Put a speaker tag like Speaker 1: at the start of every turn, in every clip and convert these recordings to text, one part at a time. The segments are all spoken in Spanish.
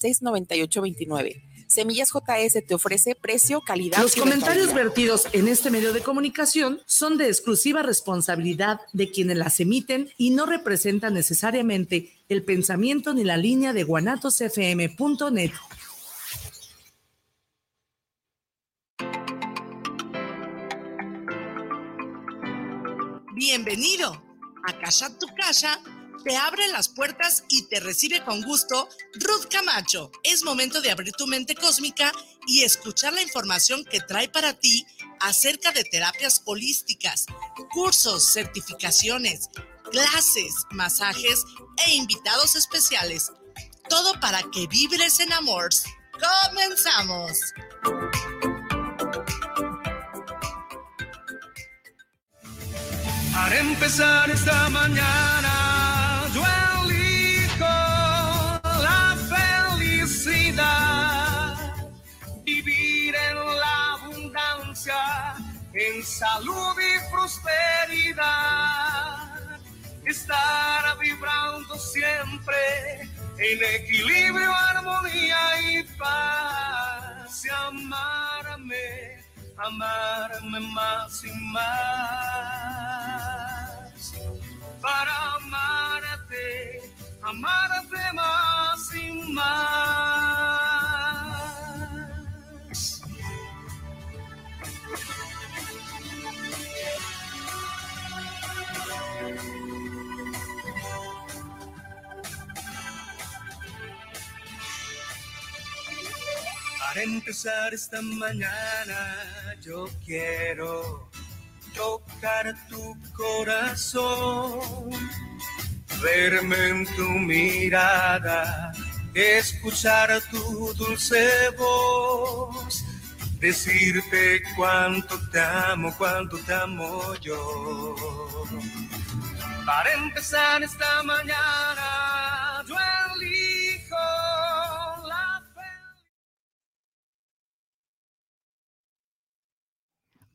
Speaker 1: 69829. Semillas JS te ofrece precio, calidad.
Speaker 2: Los comentarios vertidos en este medio de comunicación son de exclusiva responsabilidad de quienes las emiten y no representan necesariamente el pensamiento ni la línea de guanatosfm.net.
Speaker 3: Bienvenido a Casa Tu Casa te abre las puertas y te recibe con gusto Ruth Camacho. Es momento de abrir tu mente cósmica y escuchar la información que trae para ti acerca de terapias holísticas, cursos, certificaciones, clases, masajes e invitados especiales. Todo para que vibres en amor. ¡Comenzamos!
Speaker 4: Para empezar esta mañana salud y prosperidad. Estar vibrando siempre en equilibrio, armonía y paz. Y amarme, amarme más y más. Para amarte, amarte más y más. Para empezar esta mañana yo quiero tocar tu corazón, verme en tu mirada, escuchar tu dulce voz, decirte cuánto te amo, cuánto te amo yo. Para empezar esta mañana yo elijo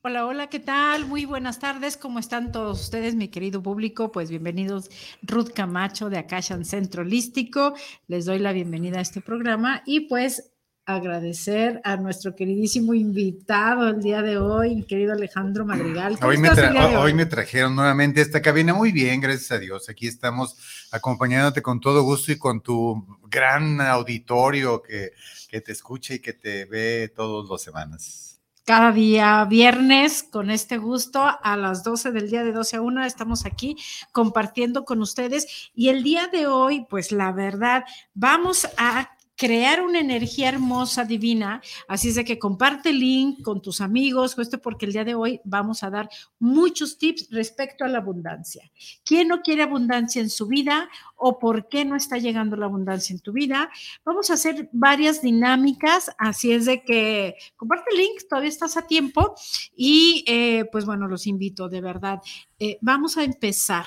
Speaker 5: Hola, hola, ¿qué tal? Muy buenas tardes. ¿Cómo están todos ustedes, mi querido público? Pues bienvenidos, Ruth Camacho de Acashan Centro Holístico. Les doy la bienvenida a este programa y pues agradecer a nuestro queridísimo invitado el día de hoy, mi querido Alejandro Madrigal.
Speaker 6: Hoy me, hoy? me, trajeron nuevamente esta cabina. Muy bien, gracias a Dios. Aquí estamos acompañándote con todo gusto y con tu gran auditorio que, que te escucha y que te ve todas las semanas
Speaker 5: cada día viernes con este gusto a las 12 del día de 12 a 1 estamos aquí compartiendo con ustedes y el día de hoy pues la verdad vamos a crear una energía hermosa, divina. Así es de que comparte el link con tus amigos, esto porque el día de hoy vamos a dar muchos tips respecto a la abundancia. ¿Quién no quiere abundancia en su vida o por qué no está llegando la abundancia en tu vida? Vamos a hacer varias dinámicas, así es de que comparte el link, todavía estás a tiempo y eh, pues bueno, los invito de verdad. Eh, vamos a empezar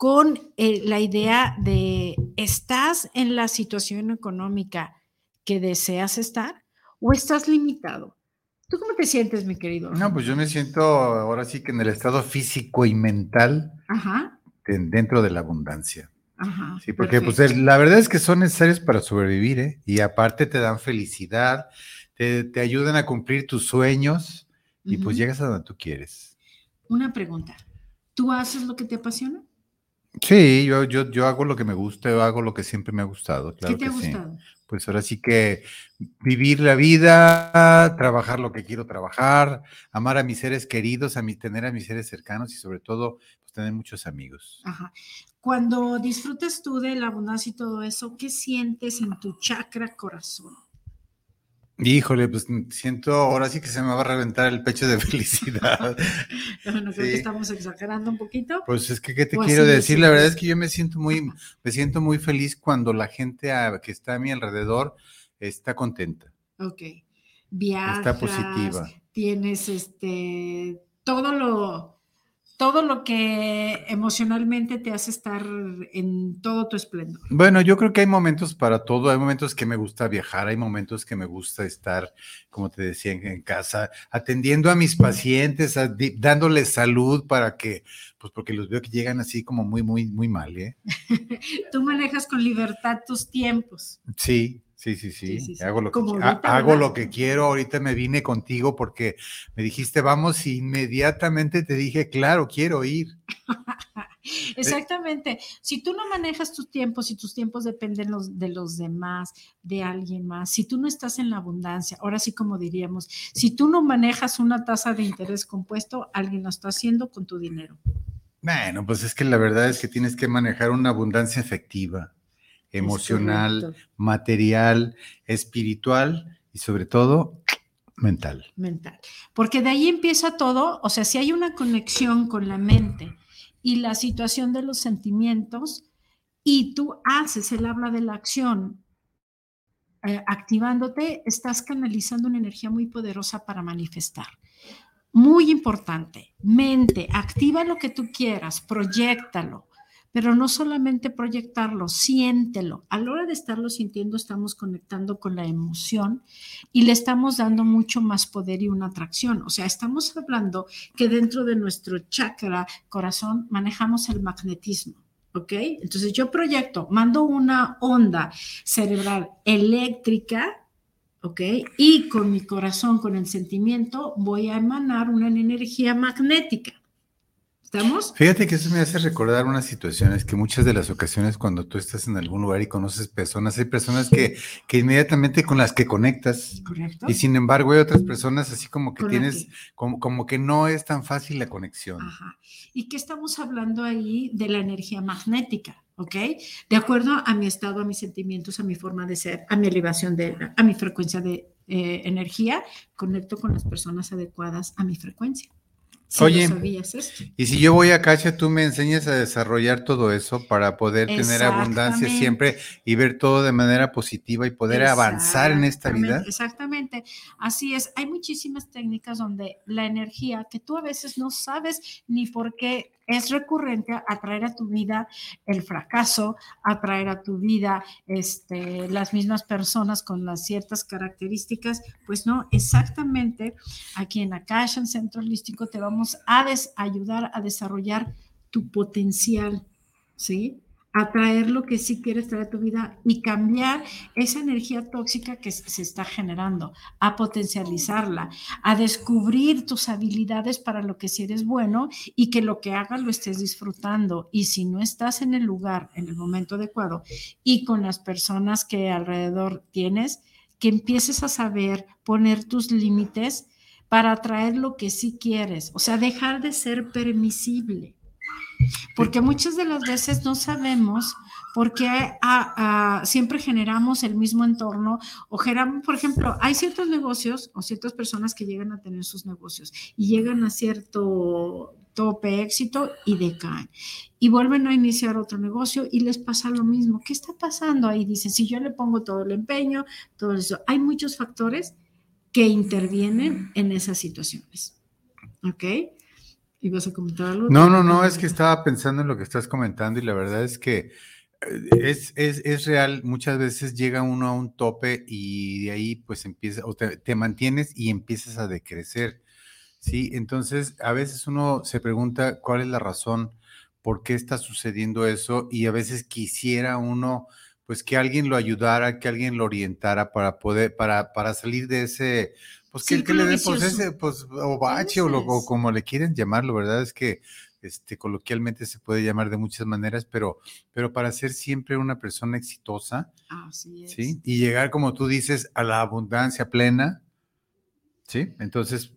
Speaker 5: con eh, la idea de, ¿estás en la situación económica que deseas estar o estás limitado? ¿Tú cómo te sientes, mi querido?
Speaker 6: No, pues yo me siento ahora sí que en el estado físico y mental dentro de la abundancia. Ajá, sí, porque pues la verdad es que son necesarios para sobrevivir, ¿eh? Y aparte te dan felicidad, te, ayudan a cumplir tus sueños y pues llegas a donde tú quieres.
Speaker 5: Una pregunta, ¿tú haces lo que te apasiona?
Speaker 6: Sí, yo, yo, yo hago lo que me gusta, yo hago lo que siempre me ha gustado.
Speaker 5: Claro ¿Qué te ha gustado?
Speaker 6: Pues ahora sí que vivir la vida, trabajar lo que quiero trabajar, amar a mis seres queridos, a mi, tener a mis seres cercanos y sobre todo pues, tener muchos amigos.
Speaker 5: Ajá. Cuando disfrutes tú de la abundancia y todo eso, ¿qué sientes en tu chakra corazón?
Speaker 6: Híjole, pues siento ahora sí que se me va a reventar el pecho de felicidad.
Speaker 5: no, creo que estamos exagerando un poquito.
Speaker 6: Pues es que, ¿qué te pues quiero decir? La verdad es que yo me siento muy, me siento muy feliz cuando la gente que está a mi alrededor está contenta.
Speaker 5: Ok. Viajas, está positiva. Tienes este, todo lo, todo lo que emocionalmente te hace estar en todo tu esplendor.
Speaker 6: Bueno, yo creo que hay momentos para todo, hay momentos que me gusta viajar, hay momentos que me gusta estar, como te decía, en, casa, atendiendo a mis pacientes, dándoles salud para que, pues porque los veo que llegan así como muy, muy, muy mal, ¿eh?
Speaker 5: Tú manejas con libertad tus tiempos.
Speaker 6: Sí, Sí, sí, sí. hago, lo que, hago lo que quiero. Ahorita me vine contigo porque me dijiste vamos y inmediatamente te dije, claro, quiero ir.
Speaker 5: Exactamente. Si tú no manejas tus tiempos, si tus tiempos dependen de los demás, de alguien más, si tú no estás en la abundancia, ahora sí como diríamos, si tú no manejas una tasa de interés compuesto, alguien lo está haciendo con tu dinero.
Speaker 6: Bueno, pues es que la verdad es que tienes que manejar una abundancia efectiva emocional, material, espiritual y sobre todo mental.
Speaker 5: Mental. Porque de ahí empieza todo, o sea, si hay una conexión con la mente y la situación de los sentimientos y tú haces, él habla de la acción, eh, activándote, estás canalizando una energía muy poderosa para manifestar. Muy importante, mente, activa lo que tú quieras, proyectalo pero no solamente proyectarlo, siéntelo. A la hora de estarlo sintiendo, estamos conectando con la emoción y le estamos dando mucho más poder y una atracción. O sea, estamos hablando que dentro de nuestro chakra corazón manejamos el magnetismo. ¿Ok? Entonces yo proyecto, mando una onda cerebral eléctrica ¿ok? Y con mi corazón, con el sentimiento, voy a emanar una energía magnética. ¿Estamos?
Speaker 6: Fíjate que eso me hace recordar unas situaciones que muchas de las ocasiones cuando tú estás en algún lugar y conoces personas, hay personas que, que inmediatamente con las que conectas. Correcto. Y sin embargo hay otras personas así como que tienes, como, como que no es tan fácil la conexión. Ajá.
Speaker 5: ¿Y qué estamos hablando ahí de la energía magnética? ¿ok? De acuerdo a mi estado, a mis sentimientos, a mi forma de ser, a mi elevación de, a mi frecuencia de eh, energía, conecto con las personas adecuadas a mi frecuencia.
Speaker 6: Oye, y si yo voy a Cacha, tú me enseñas a desarrollar todo eso para poder tener abundancia siempre y ver todo de manera positiva y poder avanzar en esta vida.
Speaker 5: Exactamente, así es. Hay muchísimas técnicas donde la energía que tú a veces no sabes ni por qué es recurrente atraer a tu vida el fracaso, atraer a tu vida este, las mismas personas con las ciertas características, pues no, exactamente aquí en Akasha, en Centro Holístico, te vamos a ayudar a desarrollar tu potencial, ¿sí? Atraer lo que sí quieres traer a tu vida y cambiar esa energía tóxica que se está generando, a potencializarla, a descubrir tus habilidades para lo que sí eres bueno y que lo que hagas lo estés disfrutando. Y si no estás en el lugar, en el momento adecuado y con las personas que alrededor tienes, que empieces a saber poner tus límites para atraer lo que sí quieres, o sea, dejar de ser permisible porque muchas de las veces no sabemos por qué ah, ah, siempre generamos el mismo entorno o generamos, por ejemplo, hay ciertos negocios o ciertas personas que llegan a tener sus negocios y llegan a cierto tope éxito y decaen. Y vuelven a iniciar otro negocio y les pasa lo mismo. ¿Qué está pasando ahí? Dicen, si yo le pongo todo el empeño, todo eso. Hay muchos factores que intervienen en esas situaciones. ¿Ok? ¿Ibas a comentar algo?
Speaker 6: No, no, no, es que estaba pensando en lo que estás comentando y la verdad es que eh, es, es, real, muchas veces llega uno a un tope y de ahí pues empieza, o te, mantienes y empiezas a decrecer, ¿sí? Entonces, a veces uno se pregunta cuál es la razón, por qué está sucediendo eso y a veces quisiera uno pues que alguien lo ayudara, que alguien lo orientara para poder, para, para salir de ese, pues que, que le den pues ese, pues, o bache, o, lo, como le quieren llamarlo, ¿verdad? Es que este, coloquialmente se puede llamar de muchas maneras, pero, pero para ser siempre una persona exitosa, ¿sí? Y llegar, como tú dices, a la abundancia plena, ¿sí? Entonces,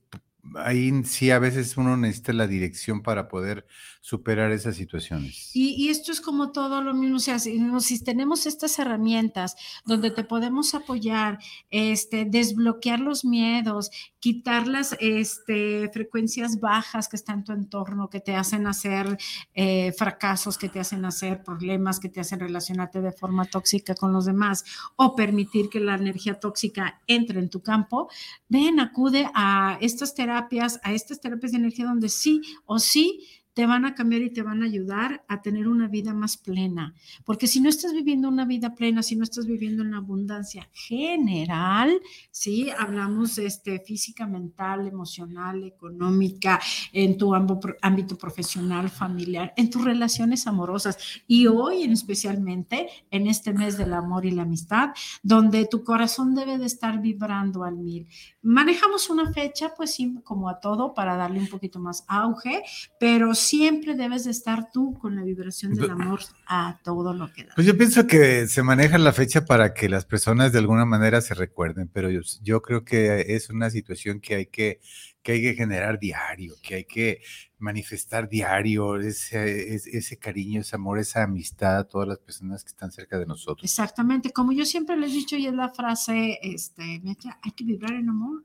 Speaker 6: ahí sí a veces uno necesita la dirección para poder superar esas situaciones.
Speaker 5: Y, esto es como todo lo mismo, o sea, si, tenemos estas herramientas donde te podemos apoyar, este, desbloquear los miedos, quitar las este, frecuencias bajas que están en tu entorno, que te hacen hacer eh, fracasos, que te hacen hacer problemas, que te hacen relacionarte de forma tóxica con los demás, o permitir que la energía tóxica entre en tu campo, ven, acude a estas terapias, a estas terapias de energía donde sí o sí te van a cambiar y te van a ayudar a tener una vida más plena. Porque si no estás viviendo una vida plena, si no estás viviendo en abundancia general, ¿sí? Hablamos este, física, mental, emocional, económica, en tu ámbito profesional, familiar, en tus relaciones amorosas. Y hoy, en especialmente, en este mes del amor y la amistad, donde tu corazón debe de estar vibrando al mil. Manejamos una fecha, pues sí, como a todo, para darle un poquito más auge, pero siempre debes de estar tú con la vibración del amor a todo lo que da.
Speaker 6: Pues yo pienso que se maneja la fecha para que las personas de alguna manera se recuerden, pero yo, yo creo que es una situación que hay que, que hay que generar diario, que hay que manifestar diario ese, ese, cariño, ese amor, esa amistad a todas las personas que están cerca de nosotros.
Speaker 5: Exactamente, como yo siempre les he dicho y es la frase, este, hay que vibrar en amor.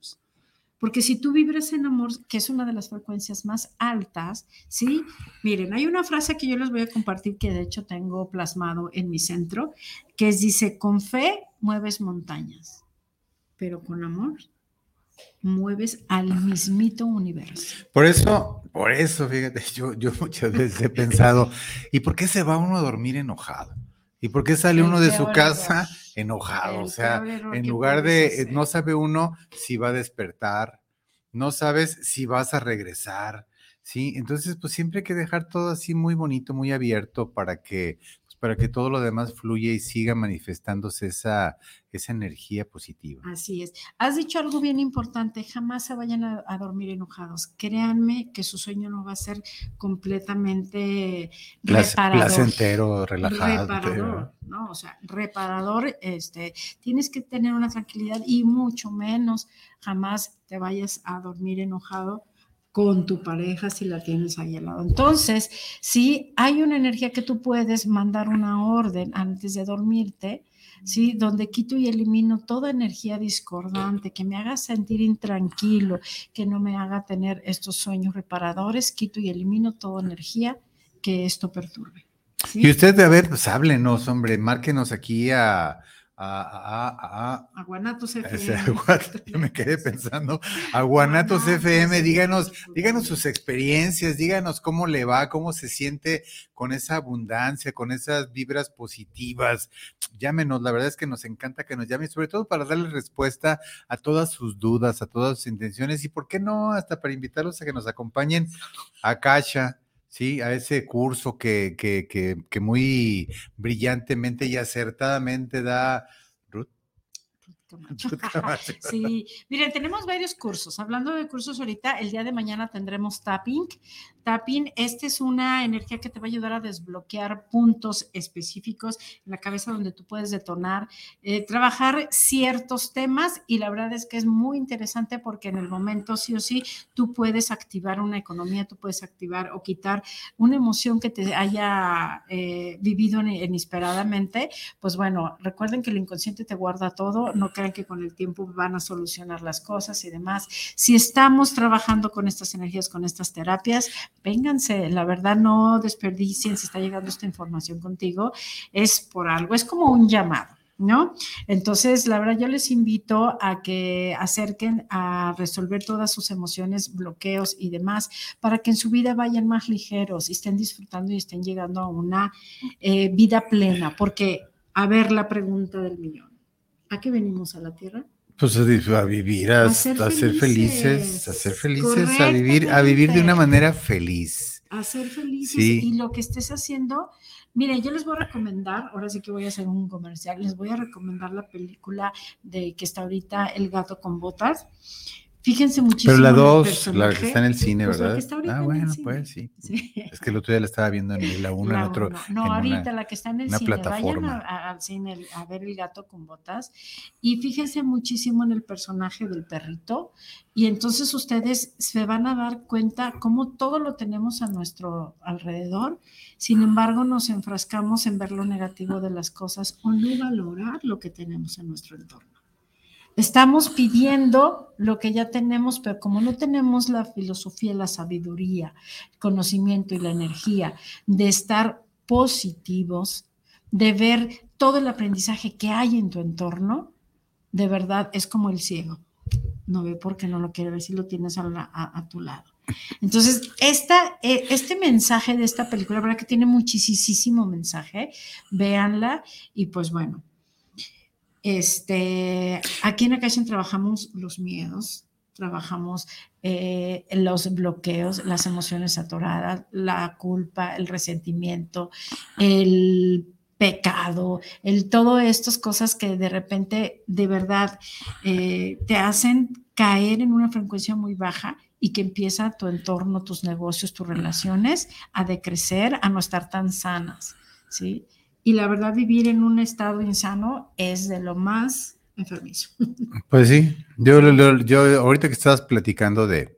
Speaker 5: Porque si tú vibras en amor, que es una de las frecuencias más altas, ¿sí? Miren, hay una frase que yo les voy a compartir que de hecho tengo plasmado en mi centro, que es, dice, con fe mueves montañas, pero con amor mueves al mismito universo.
Speaker 6: Por eso, por eso, fíjate, yo, yo muchas veces he pensado, ¿y por qué se va uno a dormir enojado? ¿Y por qué sale uno de su casa enojado? o sea, en lugar de, no sabe uno si va a despertar, no sabes si vas a regresar, ¿sí? Entonces, pues siempre hay que dejar todo así muy bonito, muy abierto para que para que todo lo demás fluya y siga manifestándose esa, esa energía positiva.
Speaker 5: Así es. Has dicho algo bien importante, jamás se vayan a, dormir enojados. Créanme que su sueño no va a ser completamente
Speaker 6: reparador. Placentero, relajado.
Speaker 5: Reparador, ¿no? O sea, reparador, este, tienes que tener una tranquilidad y mucho menos jamás te vayas a dormir enojado con tu pareja si la tienes ahí al lado. Entonces, si hay una energía que tú puedes mandar una orden antes de dormirte, ¿sí? Donde quito y elimino toda energía discordante, que me haga sentir intranquilo, que no me haga tener estos sueños reparadores, quito y elimino toda energía que esto perturbe.
Speaker 6: Y usted, a ver, pues háblenos, hombre, márquenos aquí a a,
Speaker 5: a, Guanatos FM.
Speaker 6: Yo me quedé pensando, a Guanatos FM, díganos, díganos sus experiencias, díganos cómo le va, cómo se siente con esa abundancia, con esas vibras positivas. Llámenos, la verdad es que nos encanta que nos llamen, sobre todo para darle respuesta a todas sus dudas, a todas sus intenciones y, ¿por qué no? Hasta para invitarlos a que nos acompañen a Kasha Sí, a ese curso que, que, que, que muy brillantemente y acertadamente da
Speaker 5: sí, miren, tenemos varios cursos. Hablando de cursos ahorita, el día de mañana tendremos tapping. Tapping, esta es una energía que te va a ayudar a desbloquear puntos específicos en la cabeza donde tú puedes detonar, eh, trabajar ciertos temas y la verdad es que es muy interesante porque en el momento sí o sí tú puedes activar una economía, tú puedes activar o quitar una emoción que te haya eh, vivido inesperadamente. Pues bueno, recuerden que el inconsciente te guarda todo, no crean que con el tiempo van a solucionar las cosas y demás. Si estamos trabajando con estas energías, con estas terapias, vénganse, la verdad no desperdicien si está llegando esta información contigo, es por algo, es como un llamado. ¿No? Entonces, la verdad, yo les invito a que acerquen a resolver todas sus emociones, bloqueos y demás, para que en su vida vayan más ligeros y estén disfrutando y estén llegando a una eh, vida plena. Porque, a ver la pregunta del millón, ¿A qué venimos a la tierra?
Speaker 6: Pues a, vivir, a, ser, felices, a ser felices, a vivir, a vivir de una manera feliz.
Speaker 5: A ser felices y lo que estés haciendo. Mire, yo les voy a recomendar, ahora sí que voy a hacer un comercial, les voy a recomendar la película de que está ahorita El gato con botas. Fíjense muchísimo.
Speaker 6: Pero la dos, la que está en el cine, pues ¿verdad? ah, bueno, pues sí. Es que el otro día la estaba viendo en la 1, en otro.
Speaker 5: No, ahorita la que está en el cine. Plataforma. Vayan al cine a ver el gato con botas y fíjense muchísimo en el personaje del perrito. Y entonces ustedes se van a dar cuenta cómo todo lo tenemos a nuestro alrededor. Sin embargo, nos enfrascamos en ver lo negativo de las cosas o no valorar lo que tenemos en nuestro entorno. Estamos pidiendo lo que ya tenemos, pero como no tenemos la filosofía, la sabiduría, el conocimiento y la energía de estar positivos, de ver todo el aprendizaje que hay en tu entorno, de verdad es como el ciego. No ve porque no lo quiere ver si lo tienes a, tu lado. Entonces, eh, este mensaje de esta película, verdad que tiene muchísimo mensaje, véanla y pues bueno, este, aquí en Acacia trabajamos los miedos, trabajamos eh, los bloqueos, las emociones atoradas, la culpa, el resentimiento, el pecado, el todo estas cosas que de repente de verdad eh, te hacen caer en una frecuencia muy baja y que empieza tu entorno, tus negocios, tus relaciones a decrecer, a no estar tan sanas, ¿sí? Y la verdad, vivir en un estado insano es de lo más enfermizo.
Speaker 6: Pues sí, yo, yo ahorita que estabas platicando de,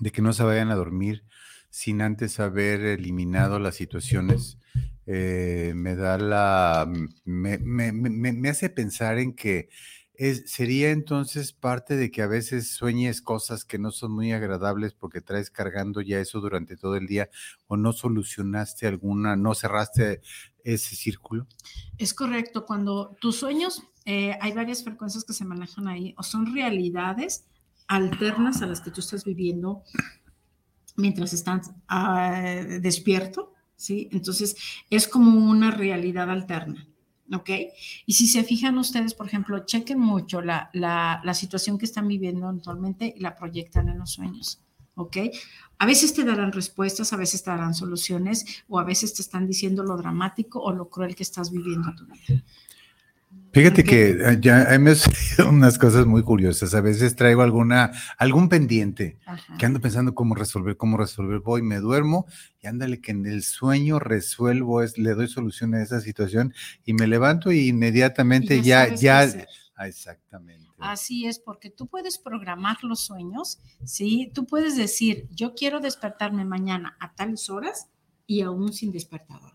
Speaker 6: de que no se vayan a dormir sin antes haber eliminado las situaciones, eh, me da la, me, me, me, hace pensar en que es, sería entonces parte de que a veces sueñes cosas que no son muy agradables porque traes cargando ya eso durante todo el día o no solucionaste alguna, no cerraste ese círculo.
Speaker 5: Es correcto, cuando tus sueños, eh, hay varias frecuencias que se manejan ahí o son realidades alternas a las que tú estás viviendo mientras estás ah, despierto, ¿sí? Entonces es como una realidad alterna. ¿ok? Y si se fijan ustedes, por ejemplo, chequen mucho la, la, situación que están viviendo actualmente y la proyectan en los sueños, ¿ok? A veces te darán respuestas, a veces te darán soluciones o a veces te están diciendo lo dramático o lo cruel que estás viviendo tu vida.
Speaker 6: Fíjate que eh, ya hemos unas cosas muy curiosas. A veces traigo alguna, algún pendiente que ando pensando cómo resolver, cómo resolver. Voy, me duermo y ándale que en el sueño resuelvo, es, le doy solución a esa situación y me levanto y inmediatamente ya, ya, ah, exactamente.
Speaker 5: Así es, porque tú puedes programar los sueños, ¿sí? Tú puedes decir, yo quiero despertarme mañana a tales horas y aún sin despertador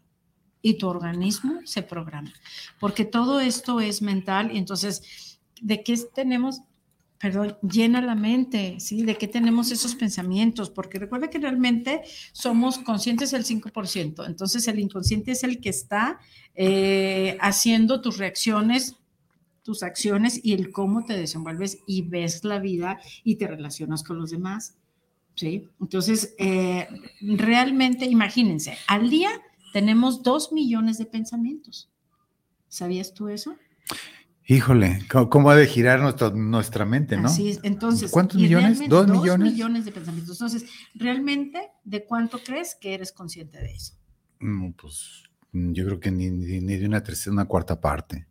Speaker 5: y tu organismo se programa. Porque todo esto es mental entonces, ¿de qué tenemos? Perdón, llena la mente, ¿sí? ¿De qué tenemos esos pensamientos? Porque recuerda que realmente somos conscientes del 5%, entonces el inconsciente es el que está eh, haciendo tus reacciones tus acciones y el cómo te desenvuelves y ves la vida y te relacionas con los demás. ¿sí? Entonces, eh, realmente, imagínense, al día tenemos dos millones de pensamientos. ¿Sabías tú eso?
Speaker 6: Híjole, ¿cómo, ha de girar nuestra mente, no?
Speaker 5: Así es, entonces.
Speaker 6: ¿Cuántos millones? ¿Dos, millones?
Speaker 5: millones de pensamientos. Entonces, ¿realmente de cuánto crees que eres consciente de eso?
Speaker 6: Mm, pues yo creo que ni, de una tercera, una cuarta parte.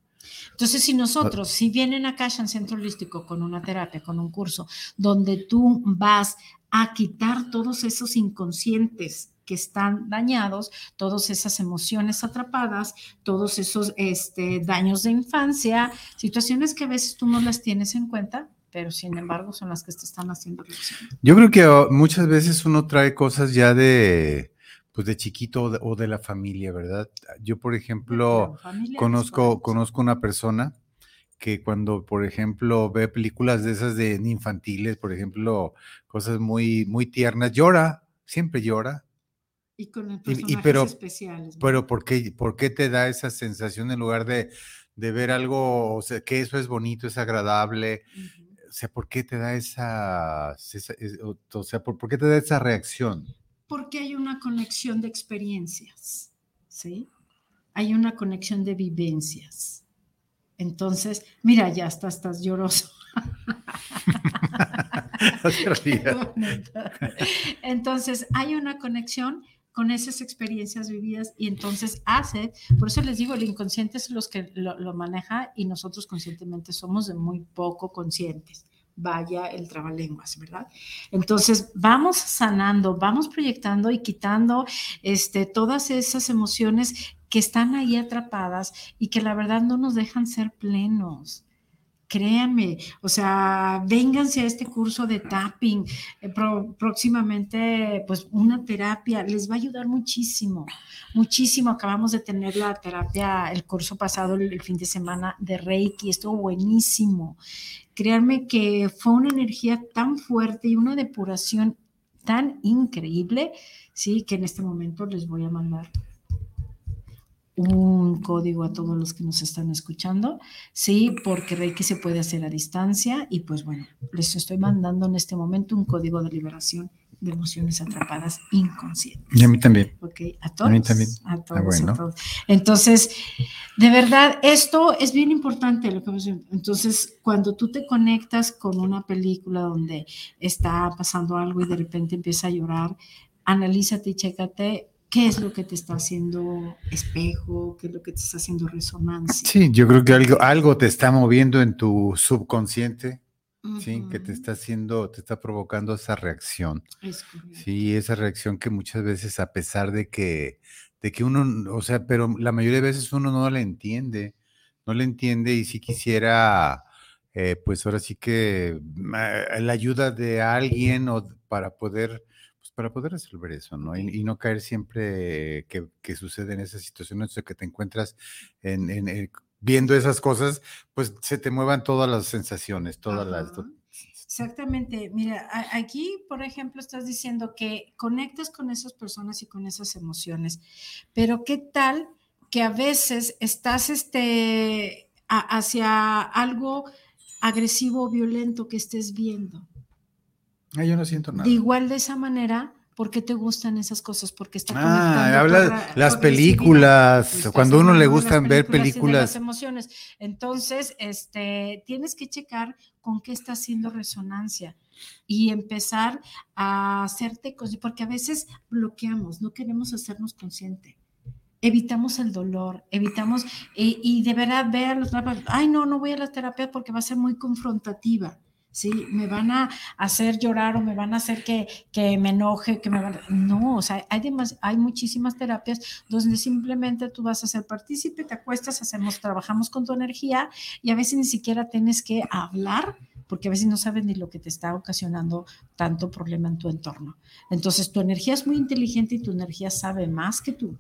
Speaker 5: Entonces, si nosotros, si vienen acá en Centro Holístico con una terapia, con un curso, donde tú vas a quitar todos esos inconscientes que están dañados, todas esas emociones atrapadas, todos esos este, daños de infancia, situaciones que a veces tú no las tienes en cuenta, pero sin embargo son las que te están haciendo
Speaker 6: Yo creo que oh, muchas veces uno trae cosas ya de pues de chiquito o de, la familia, ¿verdad? Yo, por ejemplo, conozco, conozco una persona que cuando, por ejemplo, ve películas de esas de infantiles, por ejemplo, cosas muy, muy tiernas, llora, siempre llora,
Speaker 5: y con el personajes pero, especiales.
Speaker 6: Pero ¿por qué, ¿por qué te da esa sensación en lugar de, de ver algo, o sea, que eso es bonito, es agradable? O sea, ¿por qué te da esa, o sea, ¿por, ¿por, qué te da esa reacción?
Speaker 5: Porque hay una conexión de experiencias, ¿sí? Hay una conexión de vivencias. Entonces, mira, ya estás, estás lloroso. Entonces, hay una conexión con esas experiencias vividas y entonces hace, por eso les digo, el inconsciente es los que lo, maneja y nosotros conscientemente somos de muy poco conscientes vaya el trabalenguas, ¿verdad? Entonces, vamos sanando, vamos proyectando y quitando este, todas esas emociones que están ahí atrapadas y que la verdad no nos dejan ser plenos créanme, o sea, vénganse a este curso de tapping, eh, próximamente, pues una terapia, les va a ayudar muchísimo, muchísimo. Acabamos de tener la terapia, el curso pasado, el, fin de semana de Reiki, estuvo buenísimo. Créanme que fue una energía tan fuerte y una depuración tan increíble, sí, que en este momento les voy a mandar un código a todos los que nos están escuchando, sí, porque Reiki se puede hacer a distancia y pues bueno, les estoy mandando en este momento un código de liberación de emociones atrapadas inconscientes.
Speaker 6: Y a mí también.
Speaker 5: Ok, a todos.
Speaker 6: A mí también.
Speaker 5: A ah, todos, a todos. Entonces, de verdad, esto es bien importante. Lo que Entonces, cuando tú te conectas con una película donde está pasando algo y de repente empieza a llorar, analízate y chécate qué es lo que te está haciendo espejo, qué es lo que te está haciendo resonancia.
Speaker 6: Sí, yo creo que algo, algo te está moviendo en tu subconsciente Sí, que te está haciendo, te está provocando esa reacción. sí, esa reacción que muchas veces, a pesar de que, de que uno, o sea, pero la mayoría de veces uno no la entiende, no la entiende y si quisiera, eh, pues ahora sí que eh, la ayuda de alguien o para poder, para poder resolver eso, ¿no? Y, no caer siempre que, que sucede en esas situaciones o que te encuentras en, en, eh, viendo esas cosas, pues se te muevan todas las sensaciones, todas las...
Speaker 5: Exactamente. Mira, aquí, por ejemplo, estás diciendo que conectas con esas personas y con esas emociones, pero ¿qué tal que a veces estás este, hacia algo agresivo o violento que estés viendo?
Speaker 6: Ah, yo no siento nada.
Speaker 5: Igual de esa manera, ¿Por qué te gustan esas cosas? Porque está
Speaker 6: Ah, habla las películas, cuando uno le gustan ver películas.
Speaker 5: Las emociones. Entonces, este, tienes que checar con qué está haciendo resonancia y empezar a hacerte porque a veces bloqueamos, no queremos hacernos consciente. Evitamos el dolor, evitamos, y, y de verdad ve a los ay no, no voy a la terapia porque va a ser muy confrontativa ¿sí? Me van a hacer llorar o me van a hacer que, me enoje, que me van No, o sea, hay, hay muchísimas terapias donde simplemente tú vas a ser partícipe, te acuestas, hacemos, trabajamos con tu energía y a veces ni siquiera tienes que hablar porque a veces no sabes ni lo que te está ocasionando tanto problema en tu entorno. Entonces, tu energía es muy inteligente y tu energía sabe más que tú.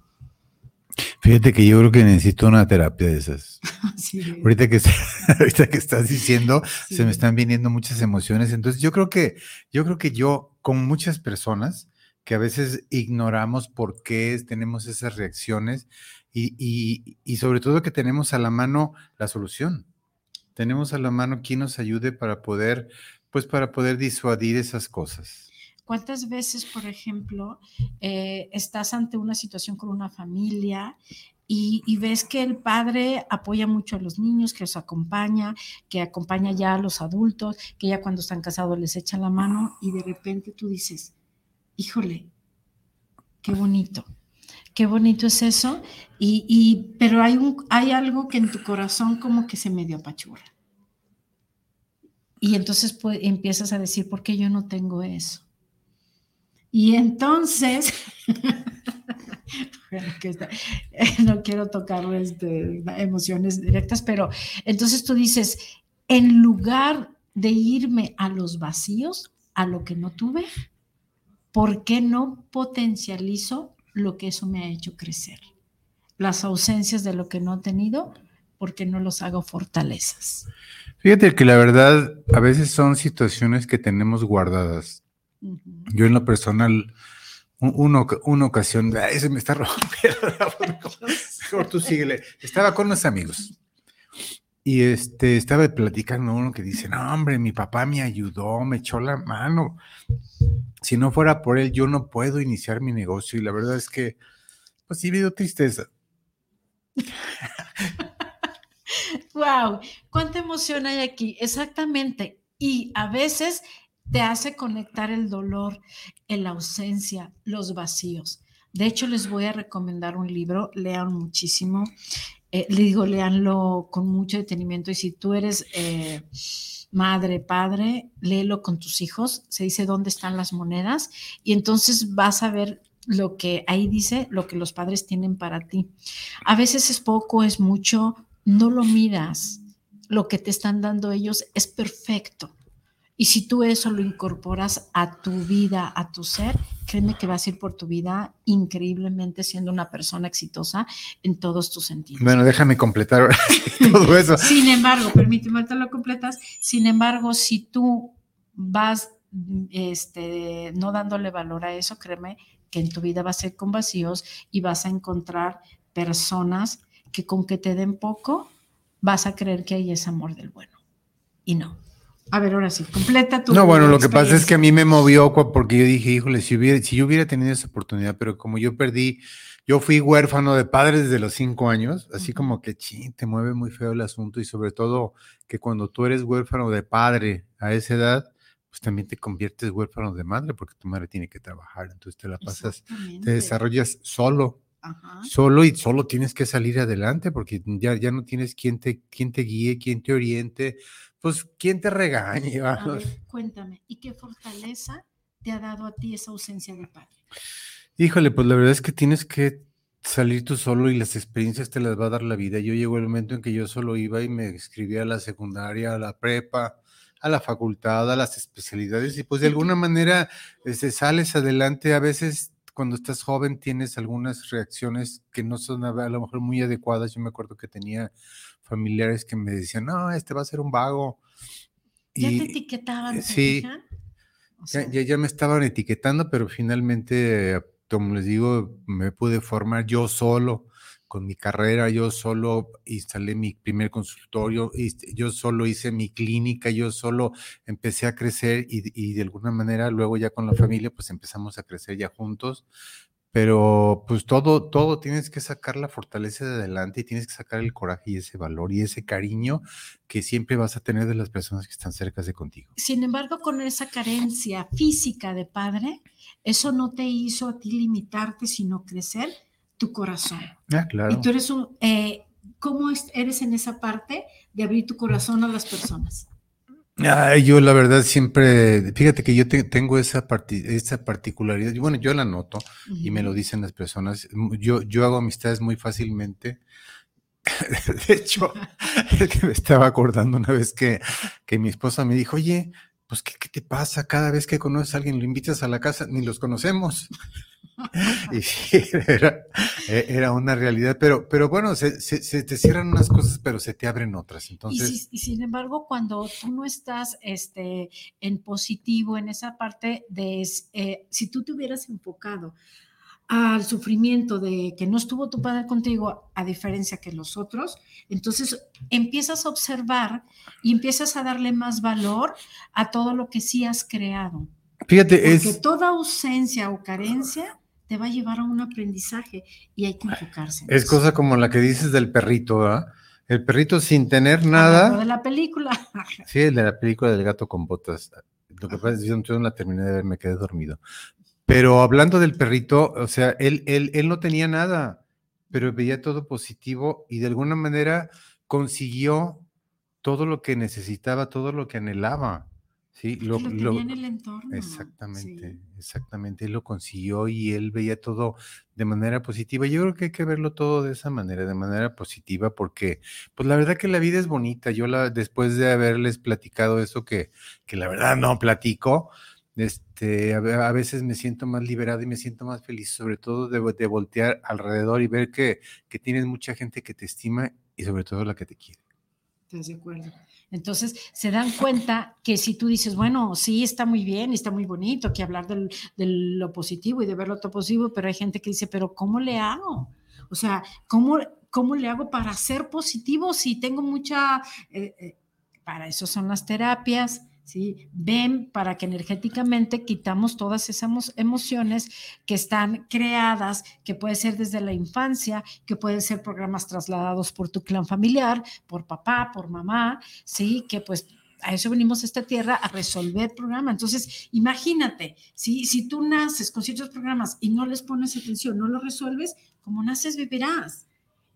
Speaker 6: Fíjate que yo creo que necesito una terapia de esas. Ahorita, que, ahorita que estás diciendo, se me están viniendo muchas emociones. Entonces, yo creo que, yo creo que yo, con muchas personas, que a veces ignoramos por qué tenemos esas reacciones y, y, sobre todo que tenemos a la mano la solución. Tenemos a la mano quien nos ayude para poder, pues para poder disuadir esas cosas.
Speaker 5: ¿Cuántas veces, por ejemplo, eh, estás ante una situación con una familia y, ves que el padre apoya mucho a los niños, que los acompaña, que acompaña ya a los adultos, que ya cuando están casados les echa la mano y de repente tú dices, híjole, qué bonito, qué bonito es eso, y, pero hay, algo que en tu corazón como que se medio apachurra. Y entonces pues, empiezas a decir, ¿por qué yo no tengo eso? Y entonces, no quiero tocar este, emociones directas, pero entonces tú dices, en lugar de irme a los vacíos, a lo que no tuve, ¿por qué no potencializo lo que eso me ha hecho crecer? Las ausencias de lo que no he tenido, ¿por qué no los hago fortalezas?
Speaker 6: Fíjate que la verdad, a veces son situaciones que tenemos guardadas yo en lo personal, una ocasión, ay, se me está rompiendo mejor tú síguele. Estaba con unos amigos y este, estaba platicando uno que dice, no, hombre, mi papá me ayudó, me echó la mano. Si no fuera por él, yo no puedo iniciar mi negocio y la verdad es que, pues sí, me tristeza.
Speaker 5: wow, cuánta emoción hay aquí, exactamente. Y a veces te hace conectar el dolor, la ausencia, los vacíos. De hecho, les voy a recomendar un libro, lean muchísimo. Eh, le digo, leanlo con mucho detenimiento y si tú eres eh, madre, padre, léelo con tus hijos. Se dice dónde están las monedas y entonces vas a ver lo que ahí dice, lo que los padres tienen para ti. A veces es poco, es mucho, no lo miras. Lo que te están dando ellos es perfecto. Y si tú eso lo incorporas a tu vida, a tu ser, créeme que vas a ir por tu vida increíblemente siendo una persona exitosa en todos tus sentidos.
Speaker 6: Bueno, déjame completar todo eso.
Speaker 5: Sin embargo, permíteme, te lo completas. Sin embargo, si tú vas este, no dándole valor a eso, créeme que en tu vida va a ser con vacíos y vas a encontrar personas que con que te den poco, vas a creer que ahí es amor del bueno. Y no A ver, ahora sí, completa tu.
Speaker 6: No, bueno, lo que pasa es que a mí me movió porque yo dije, híjole, si, hubiera, si yo hubiera tenido esa oportunidad, pero como yo perdí, yo fui huérfano de padres desde los cinco años, así como que, ching, te mueve muy feo el asunto y sobre todo que cuando tú eres huérfano de padre a esa edad, pues también te conviertes huérfano de madre porque tu madre tiene que trabajar, entonces te la pasas, te desarrollas solo. Solo y solo tienes que salir adelante porque ya, ya no tienes quien te, quien te guíe, quien te oriente, pues, ¿quién te regañe?
Speaker 5: A ver, cuéntame, ¿y qué fortaleza te ha dado a ti esa ausencia de padre?
Speaker 6: Híjole, pues la verdad es que tienes que salir tú solo y las experiencias te las va a dar la vida. Yo llegó el momento en que yo solo iba y me escribía a la secundaria, a la prepa, a la facultad, a las especialidades y pues de alguna manera este, sales adelante. A veces cuando estás joven tienes algunas reacciones que no son a lo mejor muy adecuadas. Yo me acuerdo que tenía familiares que me decían, no, este va a ser un vago.
Speaker 5: ¿Ya te etiquetaban?
Speaker 6: Sí, ya, ya, me estaban etiquetando, pero finalmente, como les digo, me pude formar yo solo con mi carrera, yo solo instalé mi primer consultorio, yo solo hice mi clínica, yo solo empecé a crecer y, y, de alguna manera luego ya con la familia pues empezamos a crecer ya juntos pero pues todo, todo tienes que sacar la fortaleza de adelante y tienes que sacar el coraje y ese valor y ese cariño que siempre vas a tener de las personas que están cerca de contigo.
Speaker 5: Sin embargo, con esa carencia física de padre, eso no te hizo a ti limitarte, sino crecer tu corazón.
Speaker 6: Ah, claro.
Speaker 5: Y tú eres un, eh, ¿cómo eres en esa parte de abrir tu corazón a las personas?
Speaker 6: yo la verdad siempre, fíjate que yo tengo esa, esa particularidad, bueno, yo la noto y me lo dicen las personas, yo, yo hago amistades muy fácilmente. De hecho, me estaba acordando una vez que, que mi esposa me dijo, oye, pues ¿qué, ¿qué, te pasa? Cada vez que conoces a alguien lo invitas a la casa, ni los conocemos. y sí, e, era, una realidad, pero, pero bueno, se, te cierran unas cosas, pero se te abren otras. Entonces...
Speaker 5: Y, sin embargo, cuando tú no estás este, en positivo, en esa parte de, eh, si tú te hubieras enfocado al sufrimiento de que no estuvo tu padre contigo, a diferencia que los otros, entonces empiezas a observar y empiezas a darle más valor a todo lo que sí has creado.
Speaker 6: Fíjate,
Speaker 5: Porque
Speaker 6: es...
Speaker 5: toda ausencia o carencia te va a llevar a un aprendizaje y hay que enfocarse.
Speaker 6: es cosa como la que dices del perrito, ¿verdad? El perrito sin tener nada.
Speaker 5: de la película.
Speaker 6: sí, el de la película del gato con botas. Lo que pasa es que yo no la terminé de ver, me quedé dormido. Pero hablando del perrito, o sea, él, él, él no tenía nada, pero veía todo positivo y de alguna manera consiguió todo lo que necesitaba, todo lo que anhelaba. Sí,
Speaker 5: lo, lo, en el entorno.
Speaker 6: Exactamente, exactamente. Él lo consiguió y él veía todo de manera positiva. Yo creo que hay que verlo todo de esa manera, de manera positiva, porque, pues la verdad que la vida es bonita. Yo la, después de haberles platicado eso que, que la verdad no platico, este, a, veces me siento más liberado y me siento más feliz, sobre todo de, voltear alrededor y ver que, que, tienes mucha gente que te estima y sobre todo la que te quiere.
Speaker 5: ¿Estás de acuerdo? Entonces se dan cuenta que si tú dices, bueno, sí, está muy bien, está muy bonito que hablar del, de lo positivo y de ver lo positivo, pero hay gente que dice, pero ¿cómo le hago? O sea, ¿cómo, cómo le hago para ser positivo si tengo mucha... Eh, eh, para eso son las terapias, ¿sí? Ven para que energéticamente quitamos todas esas emociones que están creadas, que puede ser desde la infancia, que pueden ser programas trasladados por tu clan familiar, por papá, por mamá, ¿sí? Que pues a eso venimos a esta tierra, a resolver programas. Entonces, imagínate, si, si tú naces con ciertos programas y no les pones atención, no los resuelves, como naces, vivirás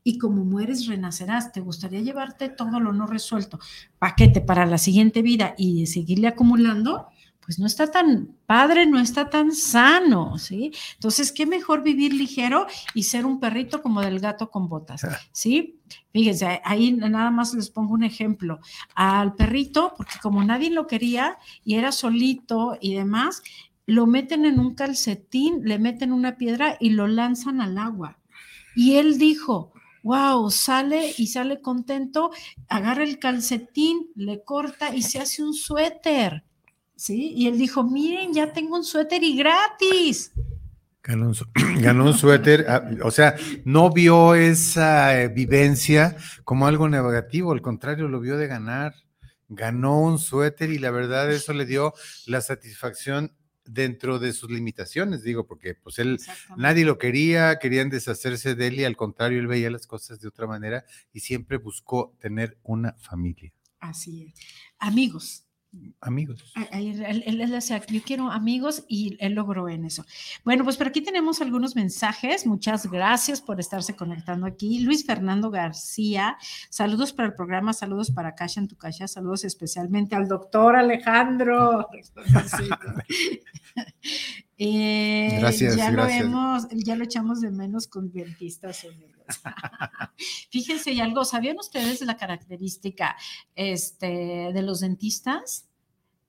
Speaker 5: y como mueres renacerás. ¿Te gustaría llevarte todo lo no resuelto, paquete para la siguiente vida y seguirle acumulando? Pues no está tan padre, no está tan sano, ¿sí? Entonces, qué mejor vivir ligero y ser un perrito como del gato con botas, ah. ¿sí? Fíjense, ahí nada más les pongo un ejemplo. Al perrito, porque como nadie lo quería y era solito y demás, lo meten en un calcetín, le meten una piedra y lo lanzan al agua. Y él dijo, wow, sale y sale contento, agarra el calcetín, le corta y se hace un suéter. ¿Sí? Y él dijo, miren, ya tengo un suéter y gratis.
Speaker 6: Ganó un, suéter, ah, o sea, no vio esa eh, vivencia como algo negativo, al contrario, lo vio de ganar. ganó un suéter y la verdad eso le dio la satisfacción dentro de sus limitaciones, digo, porque pues él, nadie lo quería, querían deshacerse de él y al contrario, él veía las cosas de otra manera y siempre buscó tener una familia.
Speaker 5: Así es. Amigos,
Speaker 6: amigos.
Speaker 5: Él, yo quiero amigos y él logró en eso. Bueno, pues por aquí tenemos algunos mensajes. Muchas gracias por estarse conectando aquí. Luis Fernando García, saludos para el programa, saludos para Cacha en tu Cacha, saludos especialmente al doctor Alejandro. Eh, gracias, ya lo hemos, ya lo echamos de menos con dentistas Fíjense y algo, ¿sabían ustedes la característica este, de los dentistas?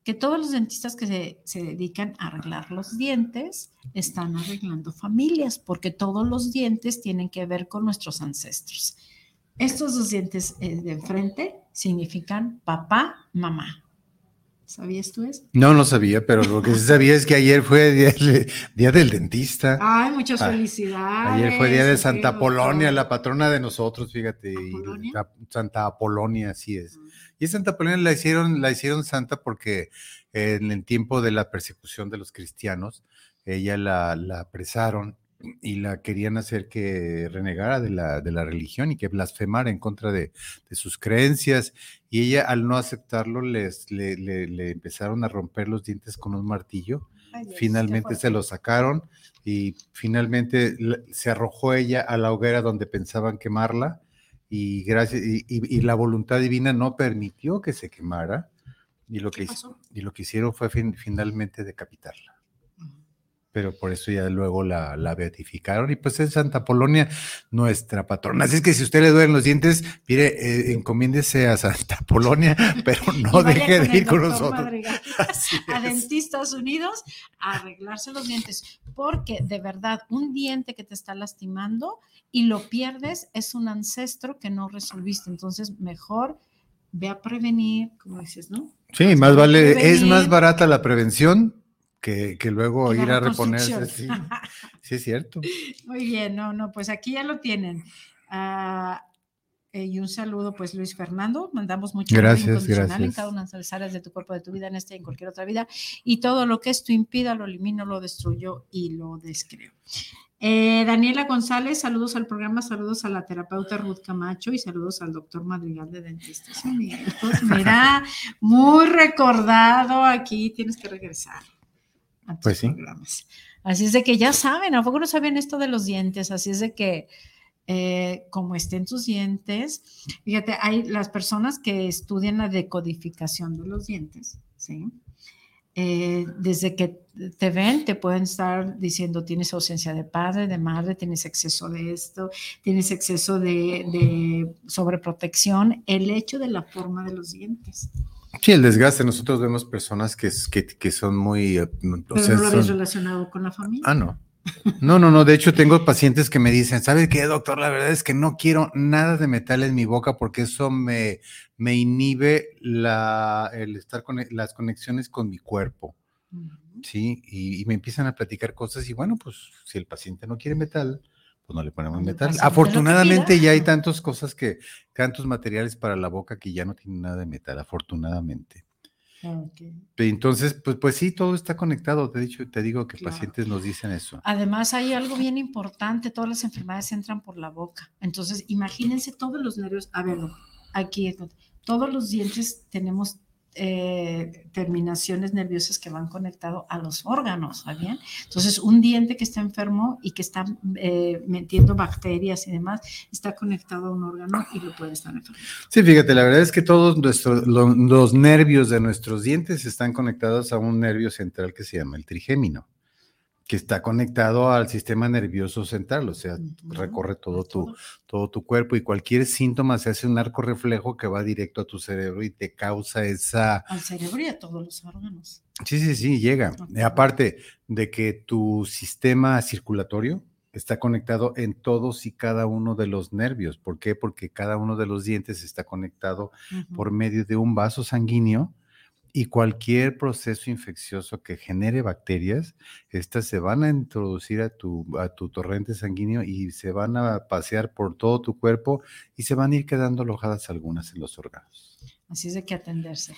Speaker 5: Que todos los dentistas que se, se, dedican a arreglar los dientes están arreglando familias, porque todos los dientes tienen que ver con nuestros ancestros. Estos dos dientes eh, de enfrente significan papá, mamá. ¿Sabías tú eso?
Speaker 6: No, no sabía, pero lo que sí sabía es que ayer fue día, del dentista.
Speaker 5: Ay, muchas ah, felicidades.
Speaker 6: Ayer fue día de Santa Polonia, la patrona de nosotros, fíjate. Santa Apolonia, así es. Y Santa Polonia la hicieron, la hicieron santa porque en el tiempo de la persecución de los cristianos, ella la, la apresaron y la querían hacer que renegara de la, de la religión y que blasfemara en contra de, de sus creencias. Y ella, al no aceptarlo, les, le, le, empezaron a romper los dientes con un martillo. finalmente se lo sacaron y finalmente se arrojó ella a la hoguera donde pensaban quemarla y, gracias, y, y, la voluntad divina no permitió que se quemara y lo que, y lo que hicieron fue finalmente decapitarla pero por eso ya luego la, beatificaron y pues es Santa Polonia nuestra patrona. Así es que si usted le duelen los dientes, mire, eh, encomiéndese a Santa Polonia, pero no deje de ir con nosotros.
Speaker 5: a Dentistas Unidos a arreglarse los dientes, porque de verdad un diente que te está lastimando y lo pierdes es un ancestro que no resolviste, entonces mejor ve a prevenir, como dices, ¿no?
Speaker 6: Sí, más vale, es más barata la prevención que, luego ir a reponerse. Sí, sí, es cierto.
Speaker 5: Muy bien, no, no, pues aquí ya lo tienen. Ah, eh, y un saludo, pues Luis Fernando, mandamos mucho
Speaker 6: gracias, gracias. en
Speaker 5: cada una de las áreas de tu cuerpo, de tu vida, en esta y en cualquier otra vida. Y todo lo que esto impida, lo elimino, lo destruyo y lo descreo. Eh, Daniela González, saludos al programa, saludos a la terapeuta Ruth Camacho y saludos al doctor Madrigal de Dentistas Pues mira, muy recordado aquí, tienes que regresar
Speaker 6: pues sí.
Speaker 5: Así es de que ya saben, ¿a poco no sabían esto de los dientes? Así es de que eh, como estén tus dientes, fíjate, hay las personas que estudian la decodificación de los dientes, ¿sí? Eh, desde que te ven, te pueden estar diciendo tienes ausencia de padre, de madre, tienes exceso de esto, tienes exceso de, de sobreprotección, el hecho de la forma de los dientes.
Speaker 6: Sí, el desgaste. Nosotros vemos personas que, que, que son muy...
Speaker 5: Eh, Pero no lo habéis relacionado con la familia.
Speaker 6: Ah, no. No, no, no. De hecho, tengo pacientes que me dicen, ¿sabe qué, doctor? La verdad es que no quiero nada de metal en mi boca porque eso me, me inhibe la, el estar con las conexiones con mi cuerpo. Sí, y, y, me empiezan a platicar cosas y bueno, pues si el paciente no quiere metal, pues no le ponemos metal. Afortunadamente ya hay tantas cosas que, tantos materiales para la boca que ya no tienen nada de metal, afortunadamente. Entonces, pues, pues sí, todo está conectado. Te, dicho, te digo que pacientes nos dicen eso.
Speaker 5: Además, hay algo bien importante, todas las enfermedades entran por la boca. Entonces, imagínense todos los nervios. A ver, aquí, todos los dientes tenemos eh, terminaciones nerviosas que van conectado a los órganos, ¿sabían? Entonces, un diente que está enfermo y que está eh, metiendo bacterias y demás, está conectado a un órgano y lo puede estar enfermo.
Speaker 6: Sí, fíjate, la verdad es que todos nuestros, los nervios de nuestros dientes están conectados a un nervio central que se llama el trigémino que está conectado al sistema nervioso central, o sea, recorre todo tu, todo tu cuerpo y cualquier síntoma se hace un arco reflejo que va directo a tu cerebro y te causa esa...
Speaker 5: Al cerebro y a todos los órganos.
Speaker 6: Sí, sí, sí, llega. Aparte de que tu sistema circulatorio está conectado en todos y cada uno de los nervios. ¿Por qué? Porque cada uno de los dientes está conectado por medio de un vaso sanguíneo y cualquier proceso infeccioso que genere bacterias, estas se van a introducir a tu, a tu torrente sanguíneo y se van a pasear por todo tu cuerpo y se van a ir quedando alojadas algunas en los órganos.
Speaker 5: Así es de que atenderse.